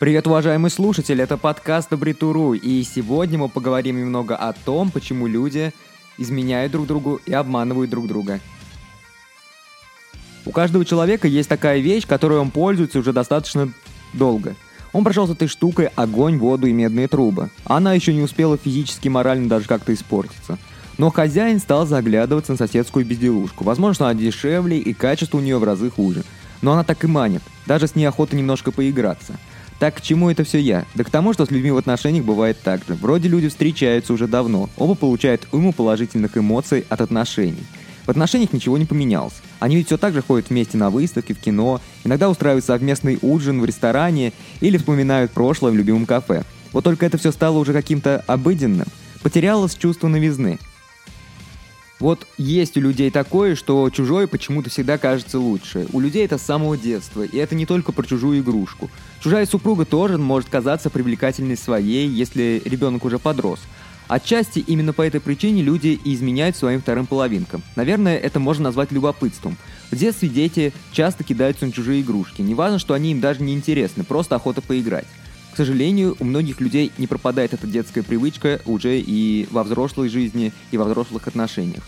Привет, уважаемый слушатель, это подкаст Добритуру, и сегодня мы поговорим немного о том, почему люди изменяют друг другу и обманывают друг друга. У каждого человека есть такая вещь, которой он пользуется уже достаточно долго. Он прошел с этой штукой огонь, воду и медные трубы. Она еще не успела физически и морально даже как-то испортиться. Но хозяин стал заглядываться на соседскую безделушку. Возможно, она дешевле и качество у нее в разы хуже. Но она так и манит. Даже с ней охота немножко поиграться – так к чему это все я? Да к тому, что с людьми в отношениях бывает так же. Вроде люди встречаются уже давно, оба получают уйму положительных эмоций от отношений. В отношениях ничего не поменялось. Они ведь все так же ходят вместе на выставки, в кино, иногда устраивают совместный ужин в ресторане или вспоминают прошлое в любимом кафе. Вот только это все стало уже каким-то обыденным. Потерялось чувство новизны. Вот есть у людей такое, что чужое почему-то всегда кажется лучше. У людей это с самого детства, и это не только про чужую игрушку. Чужая супруга тоже может казаться привлекательной своей, если ребенок уже подрос. Отчасти именно по этой причине люди и изменяют своим вторым половинкам. Наверное, это можно назвать любопытством. В детстве дети часто кидаются на чужие игрушки. Не важно, что они им даже не интересны, просто охота поиграть. Сожалению, у многих людей не пропадает эта детская привычка уже и во взрослой жизни, и во взрослых отношениях.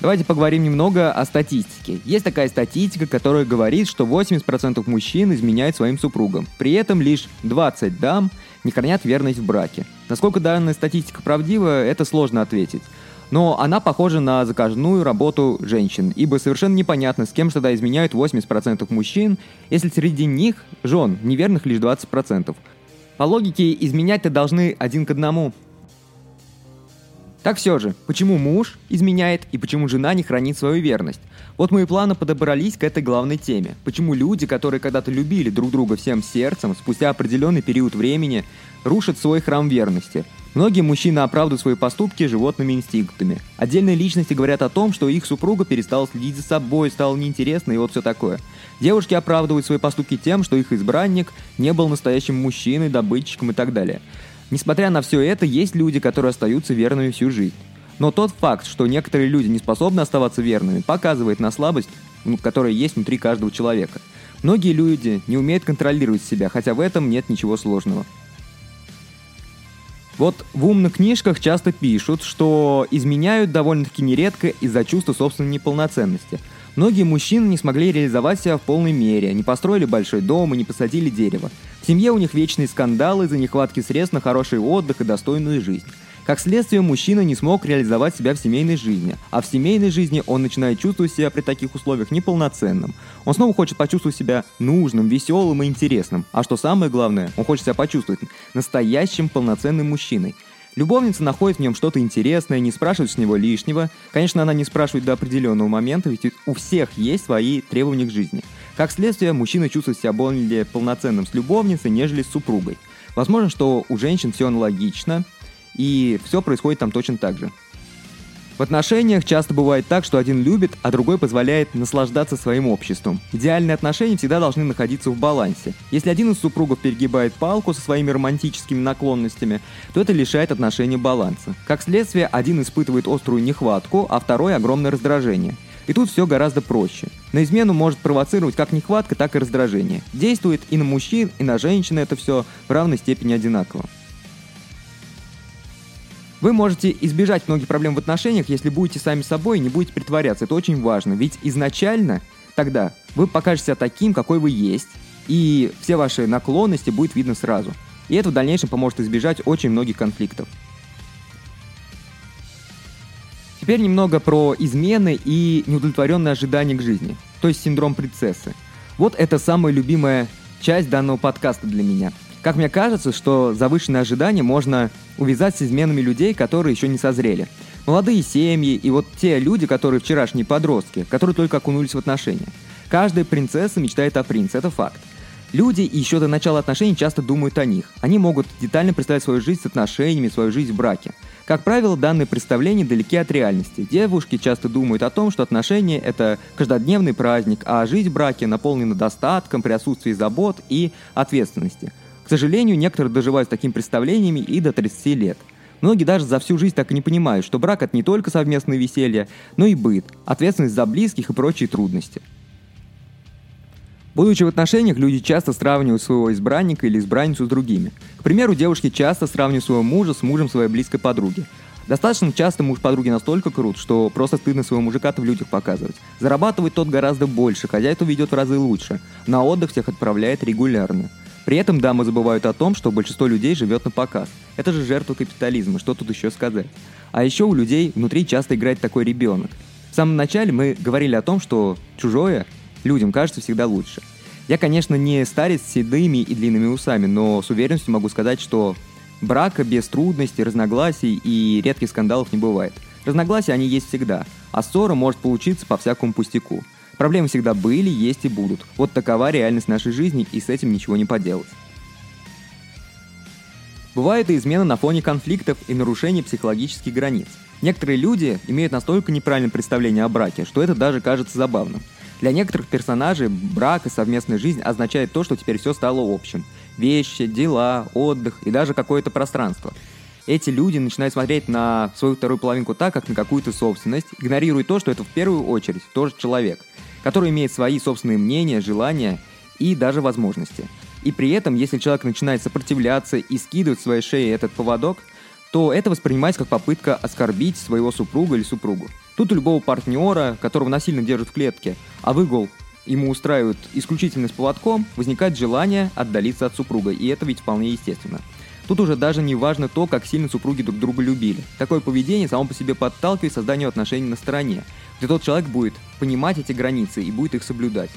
Давайте поговорим немного о статистике. Есть такая статистика, которая говорит, что 80% мужчин изменяют своим супругам. При этом лишь 20 дам не хранят верность в браке. Насколько данная статистика правдива, это сложно ответить. Но она похожа на заказную работу женщин, ибо совершенно непонятно, с кем тогда изменяют 80% мужчин, если среди них, жен, неверных лишь 20%. По логике, изменять-то должны один к одному. Так все же, почему муж изменяет и почему жена не хранит свою верность? Вот мы и плавно подобрались к этой главной теме. Почему люди, которые когда-то любили друг друга всем сердцем, спустя определенный период времени рушат свой храм верности? Многие мужчины оправдывают свои поступки животными инстинктами. Отдельные личности говорят о том, что их супруга перестала следить за собой, стала неинтересна и вот все такое. Девушки оправдывают свои поступки тем, что их избранник не был настоящим мужчиной, добытчиком и так далее. Несмотря на все это, есть люди, которые остаются верными всю жизнь. Но тот факт, что некоторые люди не способны оставаться верными, показывает на слабость, ну, которая есть внутри каждого человека. Многие люди не умеют контролировать себя, хотя в этом нет ничего сложного. Вот в умных книжках часто пишут, что изменяют довольно-таки нередко из-за чувства собственной неполноценности. Многие мужчины не смогли реализовать себя в полной мере, не построили большой дом и не посадили дерево. В семье у них вечные скандалы из-за нехватки средств на хороший отдых и достойную жизнь. Как следствие, мужчина не смог реализовать себя в семейной жизни, а в семейной жизни он начинает чувствовать себя при таких условиях неполноценным. Он снова хочет почувствовать себя нужным, веселым и интересным. А что самое главное, он хочет себя почувствовать настоящим полноценным мужчиной. Любовница находит в нем что-то интересное, не спрашивает с него лишнего. Конечно, она не спрашивает до определенного момента, ведь у всех есть свои требования к жизни. Как следствие, мужчина чувствует себя более полноценным с любовницей, нежели с супругой. Возможно, что у женщин все аналогично, и все происходит там точно так же. В отношениях часто бывает так, что один любит, а другой позволяет наслаждаться своим обществом. Идеальные отношения всегда должны находиться в балансе. Если один из супругов перегибает палку со своими романтическими наклонностями, то это лишает отношений баланса. Как следствие, один испытывает острую нехватку, а второй огромное раздражение. И тут все гораздо проще. На измену может провоцировать как нехватка, так и раздражение. Действует и на мужчин, и на женщин это все в равной степени одинаково. Вы можете избежать многих проблем в отношениях, если будете сами собой и не будете притворяться. Это очень важно. Ведь изначально тогда вы покажете себя таким, какой вы есть, и все ваши наклонности будет видно сразу. И это в дальнейшем поможет избежать очень многих конфликтов. Теперь немного про измены и неудовлетворенные ожидания к жизни, то есть синдром принцессы. Вот это самая любимая часть данного подкаста для меня – как мне кажется, что завышенные ожидания можно увязать с изменами людей, которые еще не созрели. Молодые семьи и вот те люди, которые вчерашние подростки, которые только окунулись в отношения. Каждая принцесса мечтает о принце, это факт. Люди еще до начала отношений часто думают о них. Они могут детально представить свою жизнь с отношениями, свою жизнь в браке. Как правило, данные представления далеки от реальности. Девушки часто думают о том, что отношения – это каждодневный праздник, а жизнь в браке наполнена достатком при отсутствии забот и ответственности – к сожалению, некоторые доживают с такими представлениями и до 30 лет. Многие даже за всю жизнь так и не понимают, что брак – это не только совместное веселье, но и быт, ответственность за близких и прочие трудности. Будучи в отношениях, люди часто сравнивают своего избранника или избранницу с другими. К примеру, девушки часто сравнивают своего мужа с мужем своей близкой подруги. Достаточно часто муж подруги настолько крут, что просто стыдно своего мужика-то в людях показывать. Зарабатывает тот гораздо больше, хозяйство ведет в разы лучше. На отдых всех отправляет регулярно. При этом дамы забывают о том, что большинство людей живет на показ. Это же жертва капитализма, что тут еще сказать. А еще у людей внутри часто играет такой ребенок. В самом начале мы говорили о том, что чужое людям кажется всегда лучше. Я, конечно, не старец с седыми и длинными усами, но с уверенностью могу сказать, что Брака без трудностей, разногласий и редких скандалов не бывает. Разногласия они есть всегда, а ссора может получиться по всякому пустяку. Проблемы всегда были, есть и будут. Вот такова реальность нашей жизни, и с этим ничего не поделать. Бывает и измена на фоне конфликтов и нарушений психологических границ. Некоторые люди имеют настолько неправильное представление о браке, что это даже кажется забавным. Для некоторых персонажей брак и совместная жизнь означает то, что теперь все стало общим. Вещи, дела, отдых и даже какое-то пространство. Эти люди начинают смотреть на свою вторую половинку так, как на какую-то собственность, игнорируя то, что это в первую очередь тоже человек, который имеет свои собственные мнения, желания и даже возможности. И при этом, если человек начинает сопротивляться и скидывать своей шее этот поводок, то это воспринимается как попытка оскорбить своего супруга или супругу. Тут у любого партнера, которого насильно держат в клетке, а выгул ему устраивают исключительно с поводком, возникает желание отдалиться от супруга, и это ведь вполне естественно. Тут уже даже не важно то, как сильно супруги друг друга любили. Такое поведение само по себе подталкивает созданию отношений на стороне, где тот человек будет понимать эти границы и будет их соблюдать.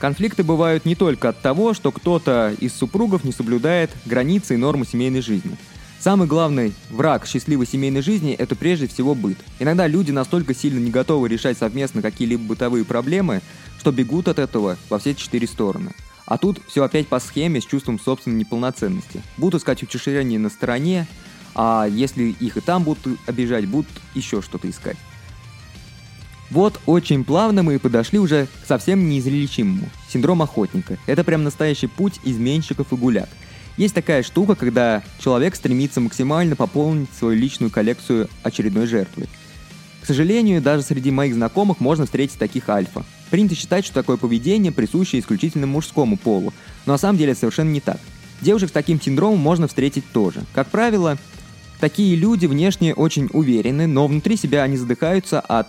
Конфликты бывают не только от того, что кто-то из супругов не соблюдает границы и нормы семейной жизни. Самый главный враг счастливой семейной жизни – это прежде всего быт. Иногда люди настолько сильно не готовы решать совместно какие-либо бытовые проблемы, что бегут от этого во все четыре стороны. А тут все опять по схеме с чувством собственной неполноценности. Будут искать утешение на стороне, а если их и там будут обижать, будут еще что-то искать. Вот очень плавно мы подошли уже к совсем неизлечимому. Синдром охотника. Это прям настоящий путь изменщиков и гуляк. Есть такая штука, когда человек стремится максимально пополнить свою личную коллекцию очередной жертвы. К сожалению, даже среди моих знакомых можно встретить таких альфа. Принято считать, что такое поведение присуще исключительно мужскому полу, но на самом деле это совершенно не так. Девушек с таким синдромом можно встретить тоже. Как правило, такие люди внешне очень уверены, но внутри себя они задыхаются от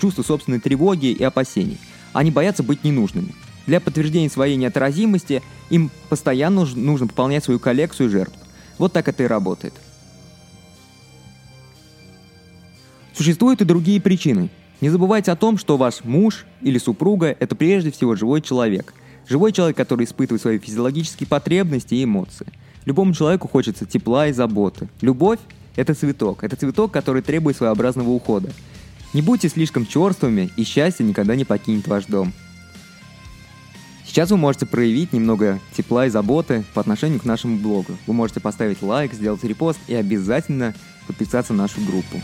чувство собственной тревоги и опасений. Они боятся быть ненужными. Для подтверждения своей неотразимости им постоянно нужно пополнять свою коллекцию жертв. Вот так это и работает. Существуют и другие причины. Не забывайте о том, что ваш муж или супруга – это прежде всего живой человек. Живой человек, который испытывает свои физиологические потребности и эмоции. Любому человеку хочется тепла и заботы. Любовь – это цветок. Это цветок, который требует своеобразного ухода. Не будьте слишком черствыми, и счастье никогда не покинет ваш дом. Сейчас вы можете проявить немного тепла и заботы по отношению к нашему блогу. Вы можете поставить лайк, сделать репост и обязательно подписаться на нашу группу.